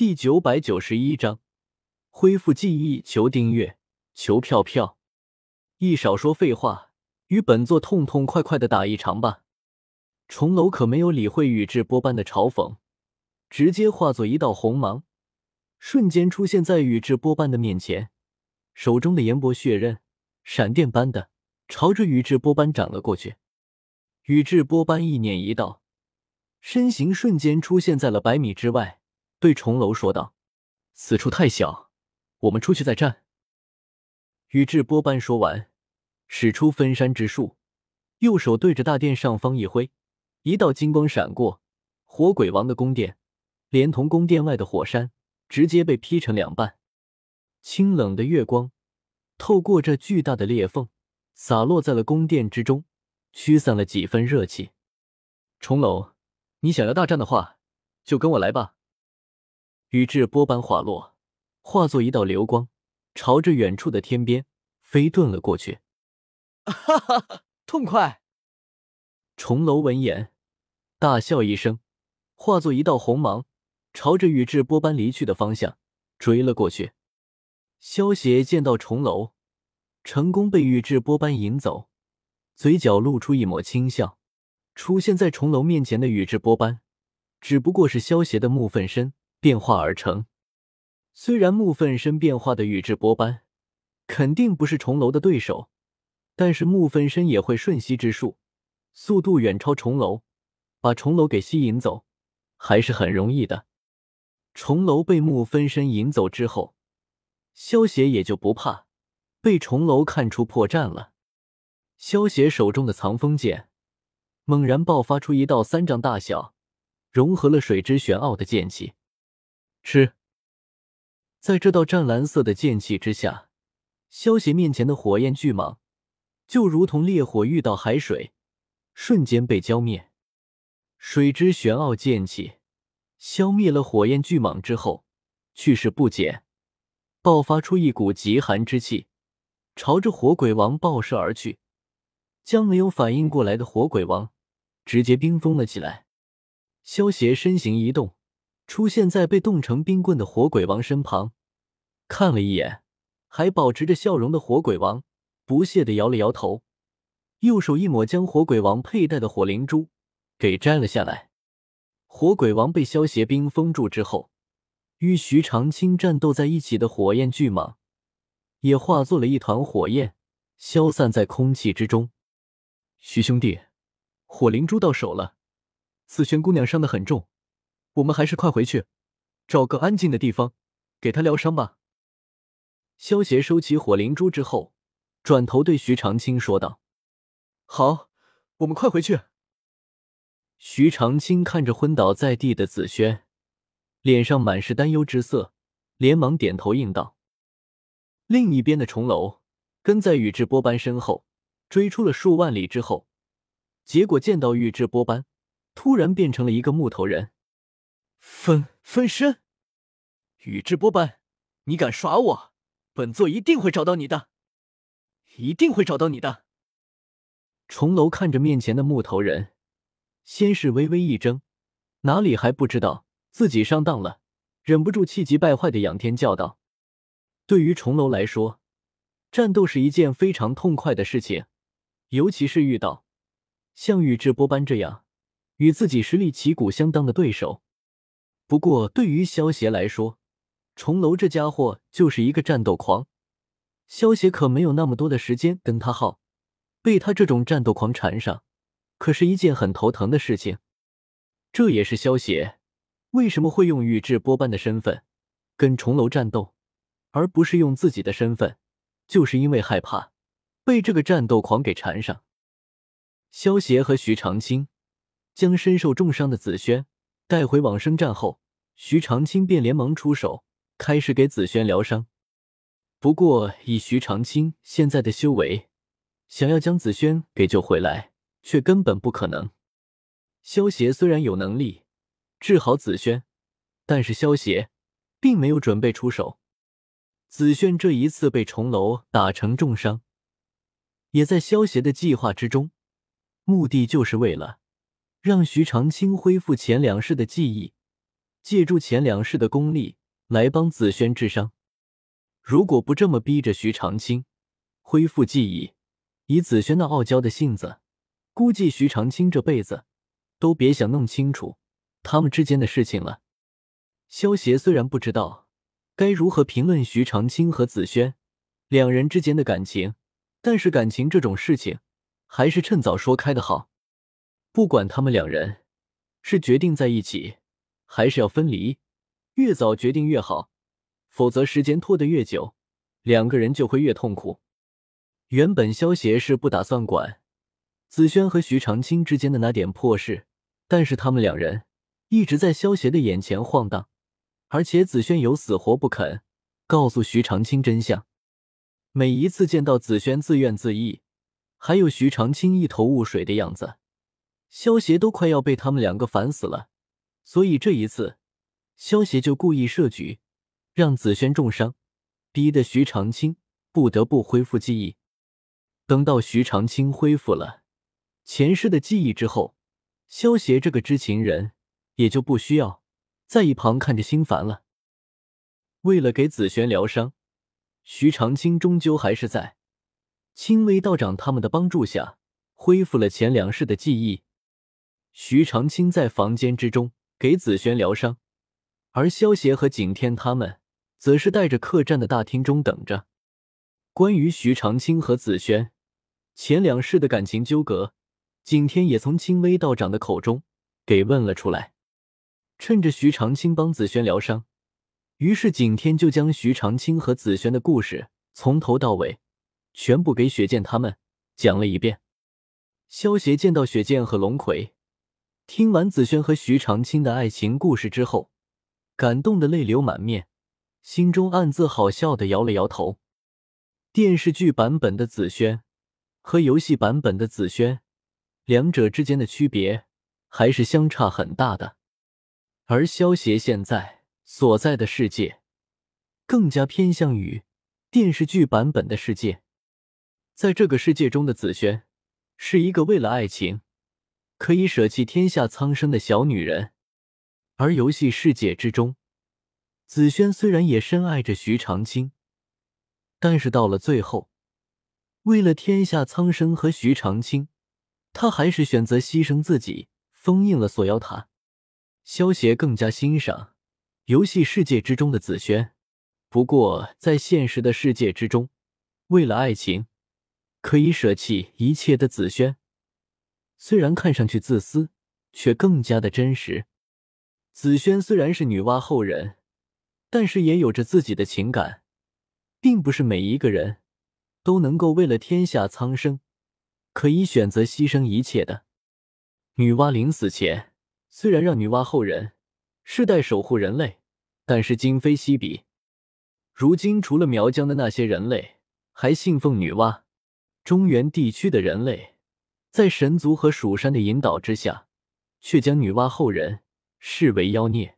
第九百九十一章恢复记忆，求订阅，求票票。一少说废话，与本座痛痛快快的打一场吧！重楼可没有理会宇智波斑的嘲讽，直接化作一道红芒，瞬间出现在宇智波斑的面前，手中的炎波血刃闪电般的朝着宇智波斑斩了过去。宇智波斑意念一道，身形瞬间出现在了百米之外。对重楼说道：“此处太小，我们出去再战。”宇智波斑说完，使出分山之术，右手对着大殿上方一挥，一道金光闪过，火鬼王的宫殿连同宫殿外的火山直接被劈成两半。清冷的月光透过这巨大的裂缝，洒落在了宫殿之中，驱散了几分热气。重楼，你想要大战的话，就跟我来吧。宇智波斑滑落，化作一道流光，朝着远处的天边飞遁了过去。哈哈哈，痛快！重楼闻言大笑一声，化作一道红芒，朝着宇智波斑离去的方向追了过去。萧邪见到重楼成功被宇智波斑引走，嘴角露出一抹轻笑。出现在重楼面前的宇智波斑，只不过是萧邪的木分身。变化而成。虽然木分身变化的宇智波斑肯定不是重楼的对手，但是木分身也会瞬息之术，速度远超重楼，把重楼给吸引走还是很容易的。重楼被木分身引走之后，萧邪也就不怕被重楼看出破绽了。萧邪手中的藏风剑猛然爆发出一道三丈大小、融合了水之玄奥的剑气。吃，在这道湛蓝色的剑气之下，萧邪面前的火焰巨蟒就如同烈火遇到海水，瞬间被浇灭。水之玄奥剑气消灭了火焰巨蟒之后，去势不减，爆发出一股极寒之气，朝着火鬼王爆射而去，将没有反应过来的火鬼王直接冰封了起来。萧邪身形一动。出现在被冻成冰棍的火鬼王身旁，看了一眼，还保持着笑容的火鬼王不屑的摇了摇头，右手一抹，将火鬼王佩戴的火灵珠给摘了下来。火鬼王被萧邪冰封住之后，与徐长青战斗在一起的火焰巨蟒也化作了一团火焰，消散在空气之中。徐兄弟，火灵珠到手了，紫萱姑娘伤得很重。我们还是快回去，找个安静的地方给他疗伤吧。萧协收起火灵珠之后，转头对徐长青说道：“好，我们快回去。”徐长青看着昏倒在地的紫萱，脸上满是担忧之色，连忙点头应道。另一边的重楼跟在宇智波斑身后，追出了数万里之后，结果见到宇智波斑突然变成了一个木头人。分分身，宇智波斑，你敢耍我，本座一定会找到你的，一定会找到你的。重楼看着面前的木头人，先是微微一怔，哪里还不知道自己上当了，忍不住气急败坏的仰天叫道：“对于重楼来说，战斗是一件非常痛快的事情，尤其是遇到像宇智波斑这样与自己实力旗鼓相当的对手。”不过，对于萧协来说，重楼这家伙就是一个战斗狂，萧协可没有那么多的时间跟他耗。被他这种战斗狂缠上，可是一件很头疼的事情。这也是萧协为什么会用宇智波斑的身份跟重楼战斗，而不是用自己的身份，就是因为害怕被这个战斗狂给缠上。萧协和徐长青将身受重伤的紫萱。带回往生站后，徐长青便连忙出手，开始给紫萱疗伤。不过，以徐长青现在的修为，想要将紫萱给救回来，却根本不可能。萧协虽然有能力治好紫萱，但是萧协并没有准备出手。紫萱这一次被重楼打成重伤，也在萧协的计划之中，目的就是为了。让徐长青恢复前两世的记忆，借助前两世的功力来帮紫萱治伤。如果不这么逼着徐长卿恢复记忆，以紫萱那傲娇的性子，估计徐长卿这辈子都别想弄清楚他们之间的事情了。萧协虽然不知道该如何评论徐长卿和紫萱两人之间的感情，但是感情这种事情还是趁早说开的好。不管他们两人是决定在一起，还是要分离，越早决定越好，否则时间拖得越久，两个人就会越痛苦。原本萧协是不打算管紫萱和徐长卿之间的那点破事，但是他们两人一直在萧协的眼前晃荡，而且紫萱有死活不肯告诉徐长卿真相。每一次见到紫萱自怨自艾，还有徐长卿一头雾水的样子。萧协都快要被他们两个烦死了，所以这一次，萧协就故意设局，让紫萱重伤，逼得徐长卿不得不恢复记忆。等到徐长卿恢复了前世的记忆之后，萧协这个知情人也就不需要在一旁看着心烦了。为了给紫萱疗伤，徐长卿终究还是在青微道长他们的帮助下恢复了前两世的记忆。徐长卿在房间之中给紫萱疗伤，而萧协和景天他们则是带着客栈的大厅中等着。关于徐长卿和紫萱前两世的感情纠葛，景天也从青微道长的口中给问了出来。趁着徐长卿帮紫萱疗伤，于是景天就将徐长卿和紫萱的故事从头到尾全部给雪剑他们讲了一遍。萧协见到雪剑和龙葵。听完紫萱和徐长卿的爱情故事之后，感动的泪流满面，心中暗自好笑的摇了摇头。电视剧版本的紫萱和游戏版本的紫萱，两者之间的区别还是相差很大的。而萧协现在所在的世界，更加偏向于电视剧版本的世界。在这个世界中的紫萱，是一个为了爱情。可以舍弃天下苍生的小女人，而游戏世界之中，紫萱虽然也深爱着徐长卿，但是到了最后，为了天下苍生和徐长卿，他还是选择牺牲自己，封印了锁妖塔。萧协更加欣赏游戏世界之中的紫萱，不过在现实的世界之中，为了爱情可以舍弃一切的紫萱。虽然看上去自私，却更加的真实。紫萱虽然是女娲后人，但是也有着自己的情感，并不是每一个人都能够为了天下苍生，可以选择牺牲一切的。女娲临死前，虽然让女娲后人世代守护人类，但是今非昔比。如今除了苗疆的那些人类还信奉女娲，中原地区的人类。在神族和蜀山的引导之下，却将女娲后人视为妖孽。